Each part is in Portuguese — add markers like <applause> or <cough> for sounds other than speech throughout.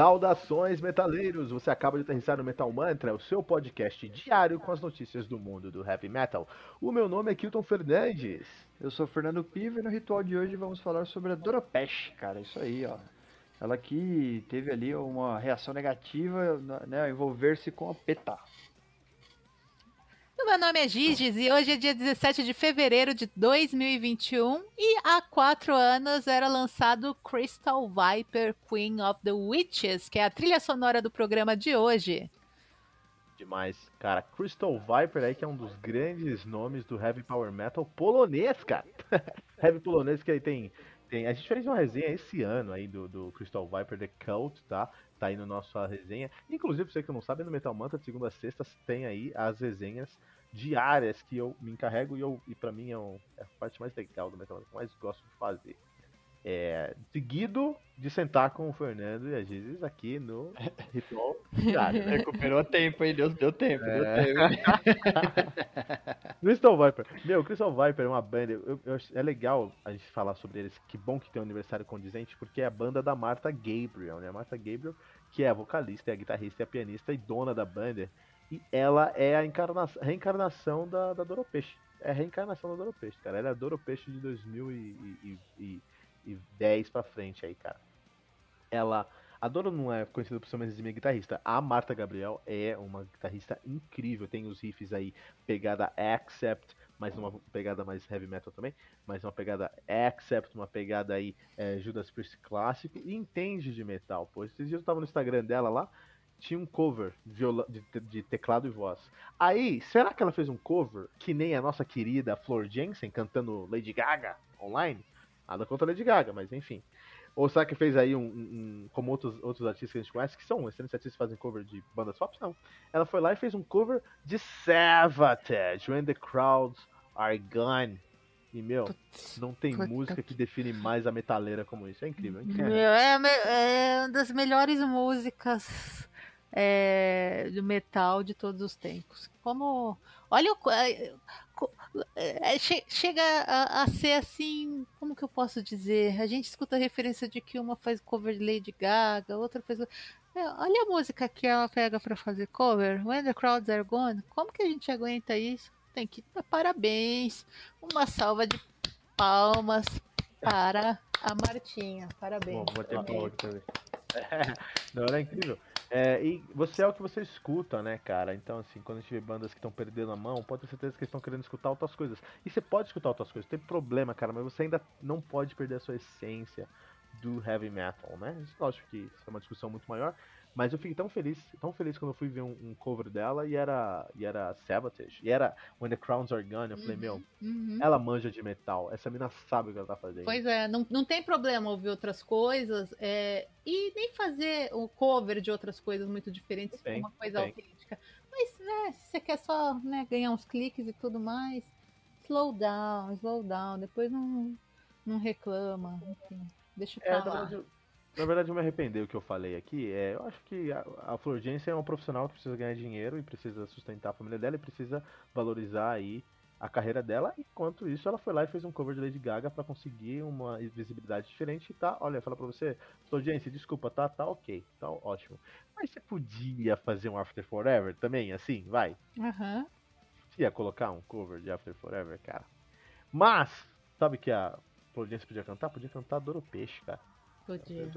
Saudações, metaleiros! Você acaba de aterrissar no Metal Mantra, o seu podcast diário com as notícias do mundo do heavy metal. O meu nome é Kilton Fernandes. Eu sou Fernando Piva e no ritual de hoje vamos falar sobre a Doropesh, cara, isso aí, ó. Ela que teve ali uma reação negativa, né, envolver-se com a PETA. Meu nome é Giges e hoje é dia 17 de fevereiro de 2021 e há quatro anos era lançado Crystal Viper Queen of the Witches, que é a trilha sonora do programa de hoje. Demais. Cara, Crystal Viper aí que é um dos grandes nomes do heavy power metal polonês, cara. <laughs> heavy polonês que aí tem tem, a gente fez uma resenha esse ano aí do, do Crystal Viper The Cult, tá? Tá aí no nossa resenha. Inclusive, você que não sabe, no Metal Manta, de segunda a sexta, tem aí as resenhas diárias que eu me encarrego e, eu, e pra mim é, um, é a parte mais legal do Metal Manta, que eu mais gosto de fazer. É, seguido de sentar com o Fernando e a Gizes aqui no <laughs> ritual diário. Recuperou tempo, hein? Deu, deu tempo, é... deu tempo. <laughs> Crystal Viper. Meu, Crystal Viper é uma banda. Eu, eu, é legal a gente falar sobre eles. Que bom que tem um aniversário condizente, porque é a banda da Martha Gabriel, né? A Martha Gabriel, que é a vocalista, é a guitarrista, é a pianista e dona da banda. E ela é a reencarnação da, da Doro Peixe. É a reencarnação da Doro Peixe, cara. Ela é a Doro Peixe de 2010 pra frente aí, cara. Ela. A Doro não é conhecida por ser uma exímia guitarrista. A Marta Gabriel é uma guitarrista incrível. Tem os riffs aí, pegada Accept, mas uma pegada mais heavy metal também. Mas uma pegada Accept, uma pegada aí é, Judas Priest clássico. E entende de metal, pô. Esses dias eu tava no Instagram dela lá tinha um cover de, de, de, teclado e voz. Aí, será que ela fez um cover que nem a nossa querida Flor Jensen cantando Lady Gaga online? Nada contra Lady Gaga, mas enfim. Ou será que fez aí um, um, como outros, outros artistas que a gente conhece, que são excelentes artistas que fazem cover de bandas pop? Não. Ela foi lá e fez um cover de Savatage, When the Crowds Are Gone. E, meu, não tem música que define mais a metaleira como isso. É incrível, é incrível. É, é uma das melhores músicas é, do metal de todos os tempos. Como. Olha o. É, é, chega a, a, ser assim. Como que eu posso dizer? A gente escuta a referência de que uma faz cover de Lady Gaga, outra faz. É, olha a música que ela pega para fazer cover, When the Crowds Are Gone. Como que a gente aguenta isso? Tem que dar parabéns. Uma salva de palmas para a Martinha. Parabéns. Bom, vou ter okay. aqui também. <laughs> É, não, era incrível. É, e você é o que você escuta, né, cara? Então, assim, quando a gente vê bandas que estão perdendo a mão, pode ter certeza que estão querendo escutar outras coisas. E você pode escutar outras coisas, não tem problema, cara, mas você ainda não pode perder a sua essência do heavy metal, né? Lógico que isso é uma discussão muito maior, mas eu fiquei tão feliz, tão feliz quando eu fui ver um, um, cover dela e era, e era Sabotage. E era When the Crowns Are Gone. Eu falei, uhum, meu, uhum. ela manja de metal. Essa mina sabe o que ela tá fazendo. Pois é, não, não tem problema ouvir outras coisas é, e nem fazer o cover de outras coisas muito diferentes tem, uma coisa tem. autêntica. Mas, né, se você quer só né, ganhar uns cliques e tudo mais, slow down, slow down. Depois não, não reclama. Enfim, deixa falar. É, na verdade, eu me arrependei o que eu falei aqui. É, eu acho que a, a Florgência é uma profissional que precisa ganhar dinheiro e precisa sustentar a família dela e precisa valorizar aí a carreira dela. Enquanto isso, ela foi lá e fez um cover de Lady Gaga para conseguir uma visibilidade diferente. Tá, olha, fala pra você, Florgência, desculpa, tá, tá ok, tá ótimo. Mas você podia fazer um After Forever também, assim, vai? Aham. Uhum. Você ia colocar um cover de After Forever, cara. Mas, sabe que a Florgência podia cantar? Podia cantar Doro Peixe, cara. Podia.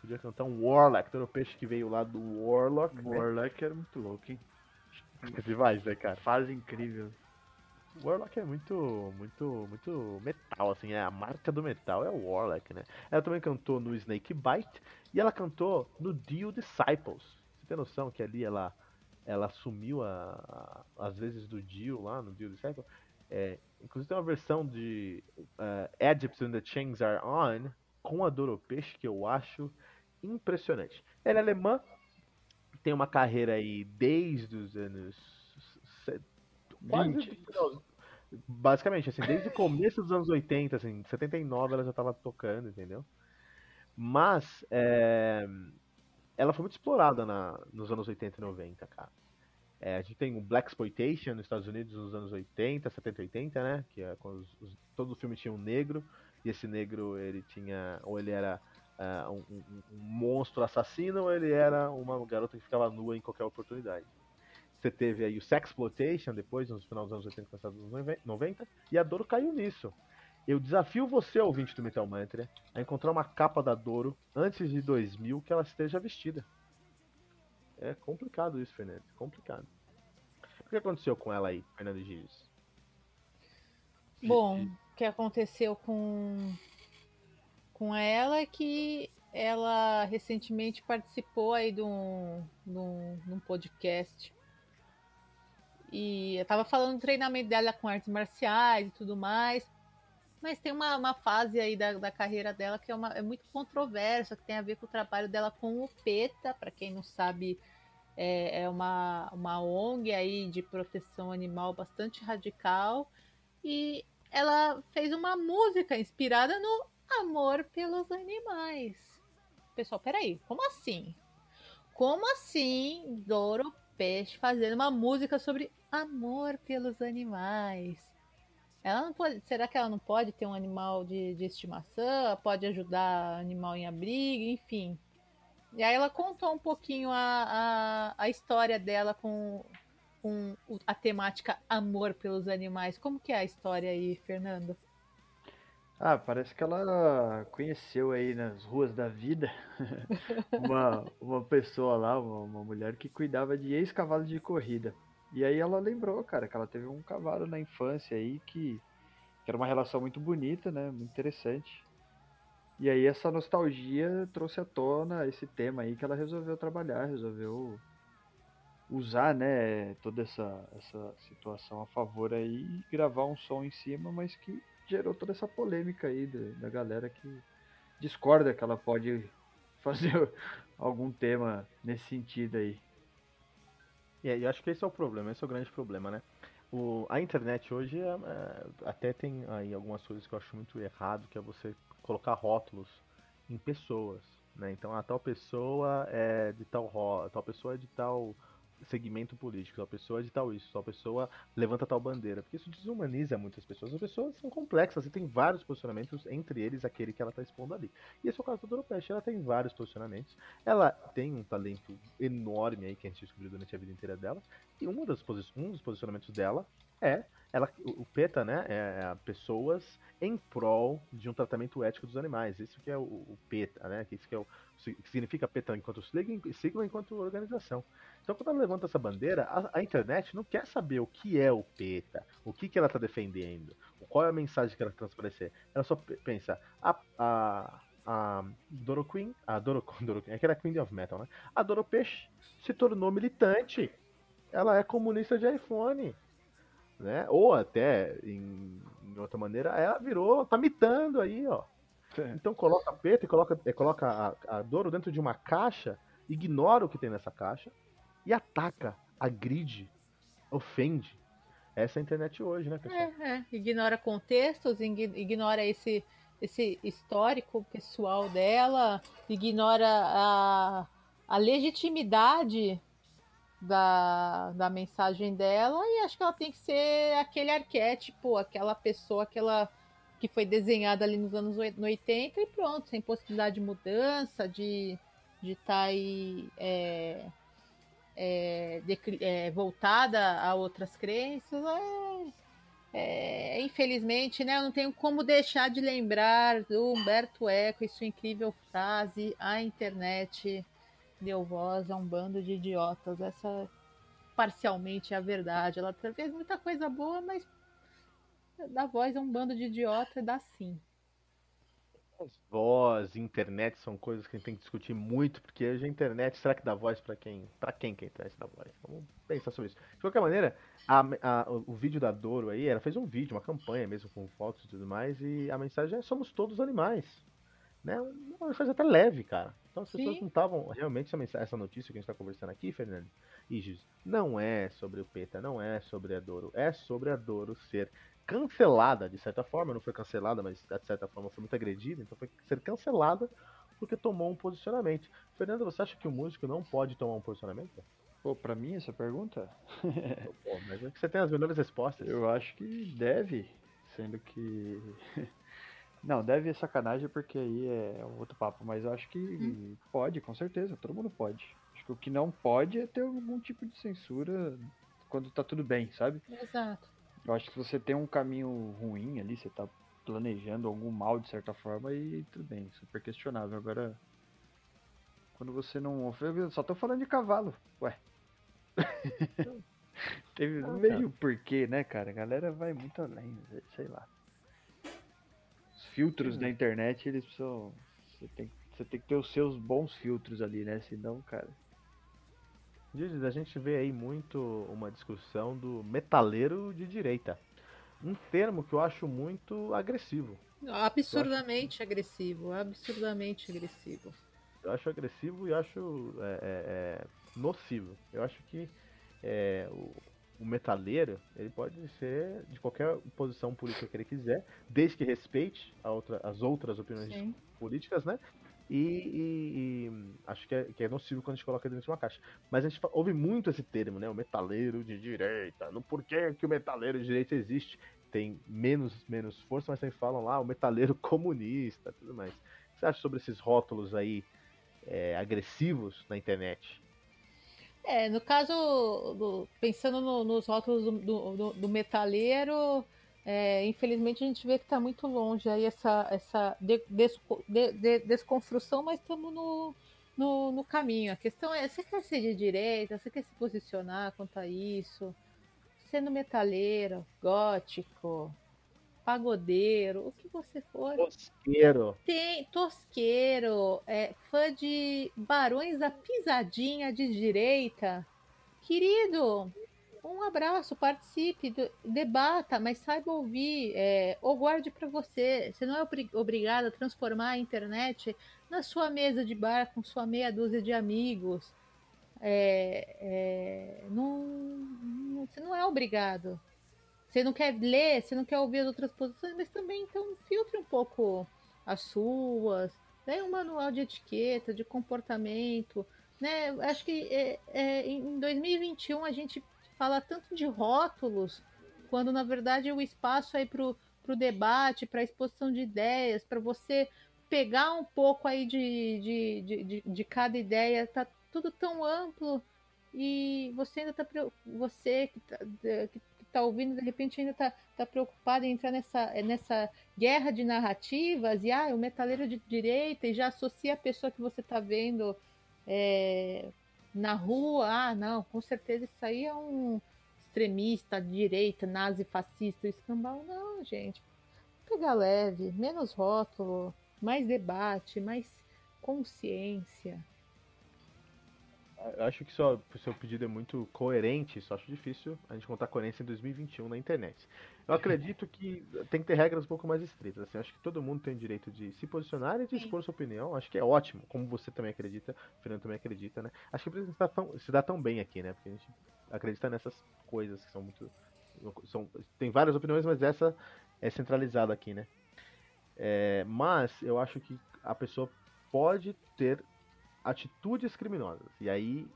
Podia cantar um Warlock, todo o peixe que veio lá do Warlock. Né? Warlock era muito louco, hein? É demais, né, cara? Fase incrível. Warlock é muito, muito, muito metal, assim, é a marca do metal, é o Warlock, né? Ela também cantou no Snake Bite e ela cantou no Dio Disciples. Você tem noção que ali ela, ela assumiu a, a, as vezes do Dio lá no Dio Disciples? É, inclusive tem uma versão de uh, Egypt and the Chains Are On, com a Doropeixe que eu acho impressionante. Ela é alemã, tem uma carreira aí desde os anos. Quase, basicamente, assim, desde o começo dos anos 80, assim, 79 ela já estava tocando, entendeu? Mas é, ela foi muito explorada na, nos anos 80 e 90, cara. É, a gente tem o Black Exploitation nos Estados Unidos nos anos 80, 70 80, né? Que é quando os, os, todo o filme tinha um negro. E esse negro, ele tinha. Ou ele era é, um, um, um, monstro assassino ou ele era uma garota que ficava nua em qualquer oportunidade. Você teve aí o Sexploitation depois, nos final dos anos 80, começo dos anos 90, e a Doro caiu nisso. Eu desafio você, ouvinte do Metal Mantra, a encontrar uma capa da Doro antes de 2000 que ela esteja vestida. É complicado isso, Fernando. Complicado. O que aconteceu com ela aí, Fernando Gires? Bom, que aconteceu com, com ela é que ela recentemente participou aí de um, de um, de um podcast. E eu tava falando do treinamento dela com artes marciais e tudo mais. Mas tem uma, uma fase aí da, da carreira dela que é, uma, é muito controversa, que tem a ver com o trabalho dela com o PETA, para quem não sabe, é, é, uma, uma ONG aí de proteção animal bastante radical. E ela fez uma música inspirada no amor pelos animais. Pessoal, peraí, como assim? Como assim Doro Peixe fazendo uma música sobre amor pelos animais? Ela não pode, será que ela não pode ter um animal de, de estimação? Pode ajudar animal em abrigo, enfim. E aí ela contou um pouquinho a, a, a história dela com, com a temática amor pelos animais. Como que é a história aí, Fernando? Ah, parece que ela conheceu aí nas ruas da vida <laughs> uma, uma pessoa lá, uma, uma mulher que cuidava de ex-cavalos de corrida. E aí ela lembrou, cara, que ela teve um cavalo na infância aí que, que era uma relação muito bonita, né? Muito interessante. E aí essa nostalgia trouxe à tona esse tema aí que ela resolveu trabalhar, resolveu usar, né, toda essa, essa situação a favor aí e gravar um som em cima, mas que gerou toda essa polêmica aí da, da galera que discorda que ela pode <laughs> fazer algum tema nesse sentido aí. E eu acho que esse é o problema, esse é o grande problema, né? O, a internet hoje é, é, até tem aí algumas coisas que eu acho muito errado, que é você colocar rótulos em pessoas, né? Então a tal pessoa é de tal tal pessoa é de tal segmento político, tal pessoa é de tal isso, tal pessoa levanta tal bandeira, porque isso desumaniza muitas pessoas. As pessoas são complexas e tem vários posicionamentos, entre eles aquele que ela está expondo ali. E esse é o caso da Doropeste, ela tem vários posicionamentos, ela tem um talento enorme aí que a gente descobriu durante a vida inteira dela, e um dos, um dos posicionamentos dela é ela, o PETA, né, é, é pessoas em prol de um tratamento ético dos animais. Isso que é o, o PETA, né, que isso que é o que significa PETA enquanto sigla, enquanto organização. Então, quando ela levanta essa bandeira, a, a, internet não quer saber o que é o PETA, o que, que ela está defendendo, qual é a mensagem que ela transparecer. Ela só pensa, a, a, a Doro Queen, a Doro, <laughs> Doro é que era Queen of Metal, né? A Doro Peixe se tornou militante. Ela é comunista de iPhone né? Ou até, em, em, outra maneira, ela virou, tá mitando aí, ó. É. Então coloca peta e coloca, coloca a, a Doro dentro de uma caixa, ignora o que tem nessa caixa e ataca, agride, ofende. Essa é a internet hoje, né, pessoal? É, é. Ignora contextos, ignora esse, esse histórico pessoal dela, ignora a, a legitimidade da, da mensagem dela e acho que ela tem que ser aquele arquétipo, aquela pessoa aquela que foi desenhada ali nos anos 80 e pronto, sem possibilidade de mudança, de de estar tá aí é, é, de, é, voltada a outras crenças. É, é, infelizmente, né, eu não tenho como deixar de lembrar do Humberto Eco e sua incrível frase: a internet deu voz a um bando de idiotas. Essa parcialmente é a verdade. Ela fez muita coisa boa, mas dá voz a um bando de idiota dá sim. Voz, internet são coisas que a gente tem que discutir muito, porque hoje a internet, será que dá voz para quem? Para quem que a internet dá voz? Vamos pensar sobre isso. De qualquer maneira, a, a, o vídeo da Doro aí, ela fez um vídeo, uma campanha mesmo com fotos e tudo mais, e a mensagem é somos todos animais né, uma mensagem até leve, cara. Então as pessoas Sim. não estavam. Realmente, essa, notícia que a gente está conversando aqui, Fernando, Igis, não é sobre o PETA, não é sobre a Doro, é sobre a Doro ser cancelada, de certa forma, não foi cancelada, mas de certa forma foi muito agredida, então foi ser cancelada porque tomou um posicionamento. Fernando, você acha que o músico não pode tomar um posicionamento? Pô, pra mim essa pergunta? Pô, mas é que você tem as melhores respostas. Eu acho que deve, sendo que Não, deve ser sacanagem porque aí é outro papo, mas eu acho que Hum. pode, com certeza, todo mundo pode. Acho que o que não pode é ter algum tipo de censura quando tá tudo bem, sabe? Exato. Eu acho que se você tem um caminho ruim ali, você tá planejando algum mal de certa forma, aí tudo bem, super questionável. Agora, quando você não. Só tô falando de cavalo, ué. <laughs> Teve não vejo porquê, né, cara? A galera vai muito além, sei lá. Os filtros Sim. da internet, eles precisam. Você tem, você tem que ter os seus bons filtros ali, né? Senão, cara. Diz, a gente vê aí muito uma discussão do metaleiro de direita. Um termo que eu acho muito agressivo. Absurdamente agressivo, absurdamente agressivo. Eu acho agressivo e acho é, é, é, nocivo. Eu acho que é, o, o metaleiro ele pode ser de qualquer posição política que ele quiser, desde que respeite outra- as outras opiniões Sim. políticas, né? E, e- e acho que é, que é nocivo quando a gente coloca dentro de uma caixa. Mas a gente ouve muito esse termo, né? O metaleiro de direita. No porquê que o metaleiro de direita existe. Tem menos, menos força, mas também falam lá o metaleiro <laughs> comunista tudo mais. O que você acha sobre esses rótulos aí é, agressivos na internet? É, no caso, do- pensando no- nos rótulos do, do- do- é, infelizmente a gente vê que está muito longe aí essa, essa de- de- de- desconstrução, mas estamos no, no, no caminho. A questão é, você quer ser de direita, você quer se posicionar quanto a isso? Sendo metaleiro, gótico, pagodeiro, o que você for, Tosqueiro. tem tosqueiro, é, fã de Barões da Pisadinha de Direita. Querido, um abraço, participe, do- debata, mas saiba ouvir, é, ou guarde para você. Você não é obri- obrigado a transformar a internet na sua mesa de bar com sua meia dúzia de amigos. É, é, não, não- você não é obrigado. Você não quer ler, você não quer ouvir as outras posições, mas também então filtre um pouco as suas, né? um manual de etiqueta, de comportamento, né? Acho que é, é, em 2021 a gente fala tanto de rótulos, quando na verdade o espaço aí para o debate, para a exposição de ideias, para você pegar um pouco aí de, de, de, de, de cada ideia, tá tudo tão amplo e você ainda tá pre- você que tá, que tá ouvindo de repente ainda tá, tá preocupado em entrar nessa, nessa guerra de narrativas e ah, o metaleiro de direita e já associa a pessoa que você tá vendo é, na rua, ah, não, com certeza isso aí é um extremista de direita, nazi, fascista, escambau. Não, gente. Pegar leve, menos rótulo, mais debate, mais consciência. Eu acho que só, o seu pedido é muito coerente, só acho difícil a gente contar coerência em 2021 na internet. Eu acredito que tem que ter regras um pouco mais estritas. Assim, acho que todo mundo tem o direito de se posicionar e de Sim. expor sua opinião. Acho que é ótimo, como você também acredita, o Fernando também acredita, né? Acho que isso se dá tão, se dá tão bem aqui, né? Porque a gente acredita nessas coisas que são muito. São, tem várias opiniões, mas essa é centralizada aqui, né? É, mas eu acho que a pessoa pode ter atitudes criminosas. E aí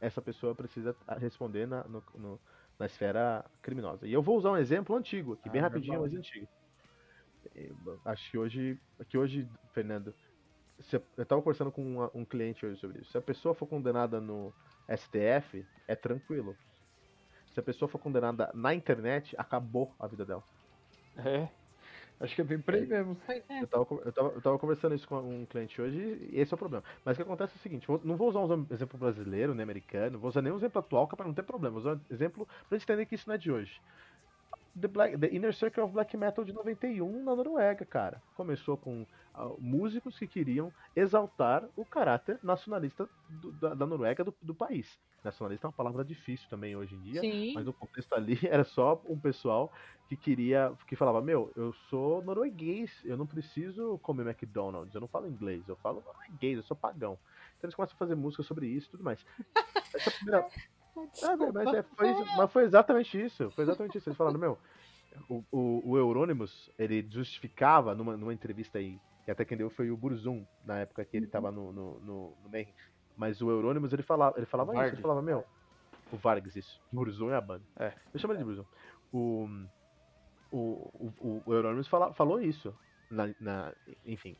essa pessoa precisa responder na, no- no- na esfera criminosa. E eu vou usar um exemplo antigo aqui, bem Ah, rapidinho, mas antigo. Acho que hoje, que hoje, Fernando, se eu estava conversando com uma- um cliente hoje sobre isso. Se a pessoa for condenada no STF, é tranquilo. Se a pessoa for condenada na internet, acabou a vida dela. É. Acho que é bem por aí mesmo. É. Eu tava, eu, tava, eu tava conversando isso com um cliente hoje e esse é o problema. Mas o que acontece é o seguinte, vou- não vou usar um exemplo brasileiro, nem americano, não vou usar nenhum exemplo atual, é pra não ter problema. Vou usar um exemplo pra gente entender que isso não é de hoje. The, Black, The Inner Circle of Black Metal de 91 na Noruega, cara. Começou com ah, músicos que queriam exaltar o caráter nacionalista do- da, da Noruega do, do país. Nacionalista é uma palavra difícil também hoje em dia. Sim. Mas no contexto ali <laughs> era só um pessoal que queria, que falava, meu, eu sou norueguês, eu não preciso comer McDonald's, eu não falo inglês, eu falo norueguês, eu sou pagão. Então eles começam a fazer música sobre isso e tudo mais. <laughs> Essa primeira... Ah, mas, é, foi, mas foi exatamente isso, foi exatamente isso. Eles falaram, meu, o, o, o Euronymous, ele justificava numa, numa entrevista aí, que até quem deu foi o Burzum, na época que ele tava no, no, no, no Mayhem. Mas o Euronymous, ele falava, ele falava isso, ele falava, meu, o Vargas, isso. Burzum é a banda. É. Eu chamo ele de Burzum. O, o, o, o Euronymous fala, falou isso. na, na, enfim,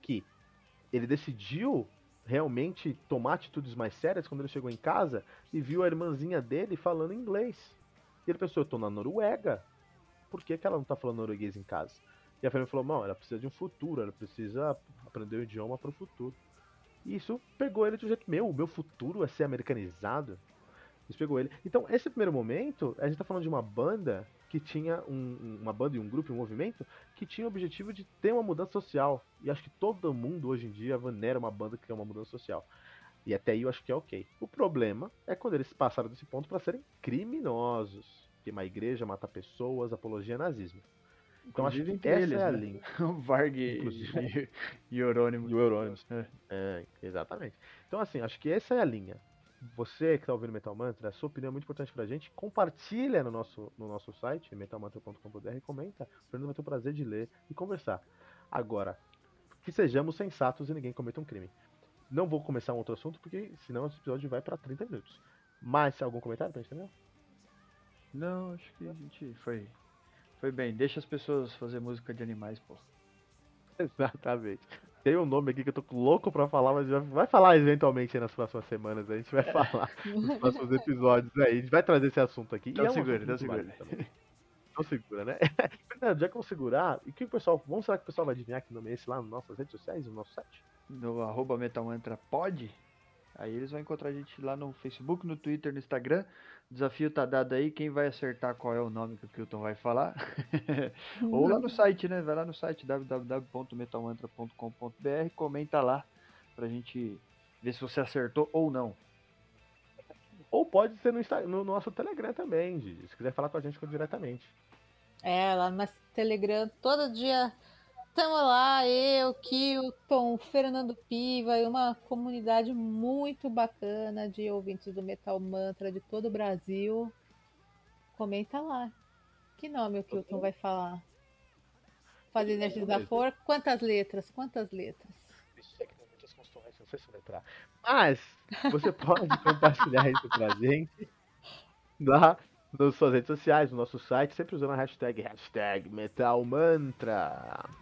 que ele decidiu realmente tomar atitudes mais sérias quando ele chegou em casa e viu a irmãzinha dele falando inglês. E ele pensou, eu tô na Noruega, por que, que ela não tá falando norueguês em casa? E a família falou, não, ela precisa de um futuro, ela precisa aprender o idioma para o futuro. E isso pegou ele de um jeito, meu, o meu futuro é ser americanizado. Isso pegou ele. Então, esse primeiro momento, a gente tá falando de uma banda que tinha um, uma banda e um grupo, um movimento, que tinha o objetivo de ter uma mudança social. E acho que todo mundo hoje em dia venera uma banda que tem uma mudança social. E até aí eu acho que é ok. O problema é quando eles passaram desse ponto para serem criminosos. Queimar igreja, matar pessoas, apologia a nazismo. Então acho que essa eles, é a né? linha. <laughs> O Varg e, <laughs> e Eurônimo. E o Eurônimos. É. É, exatamente. Então, assim, acho que essa é a linha. Você que está ouvindo Metal Mantra, a sua opinião é muito importante pra gente. Compartilha no nosso, no nosso site, metalmantra.com.br, comenta. O Fernando vai ter o prazer de ler e conversar. Agora, que sejamos sensatos e ninguém cometa um crime. Não vou começar um outro assunto, porque senão esse episódio vai para 30 minutos. Mas, algum comentário pra gente também? Não, acho que a gente foi, foi bem. Deixa as pessoas fazer música de animais, pô. <laughs> Exatamente. Tem um nome aqui que eu tô louco pra falar, mas vai- falar eventualmente aí nas próximas semanas. A gente vai <laughs> falar nos próximos episódios aí. A gente vai trazer esse assunto aqui. Então é um segura, então segura. também. Então segura, né? <laughs> Fernando, já que eu vou segurar, e que o pessoal. Vamos será que o pessoal vai adivinhar que nome é esse lá nas nossas redes sociais, no nosso site? No arroba Metal Mantra Pod. Aí eles vão encontrar a gente lá no Facebook, no Twitter, no Instagram. O desafio tá dado aí. Quem vai acertar qual é o nome que o Kilton vai falar? <laughs> Ou lá no site, né? Vai lá no site www.metalmantra.com.br, comenta lá pra gente ver se você acertou ou não. Ou pode ser no, no nosso Telegram também, Gigi, se quiser falar com a gente diretamente. É, lá no Telegram, todo dia estamos lá, eu, Kilton, Fernando Piva e uma comunidade muito bacana de ouvintes do Metal Mantra de todo o Brasil. Comenta lá. Que nome o Kilton vai falar? Fazer exercício da força? Quantas letras? Quantas letras? Isso é que tem muitas consonantes, não sei se vai entrar. Mas você <laughs> pode compartilhar isso pra gente lá nas suas redes sociais, no nosso site, sempre usando a hashtag, hashtag MetalMantra. E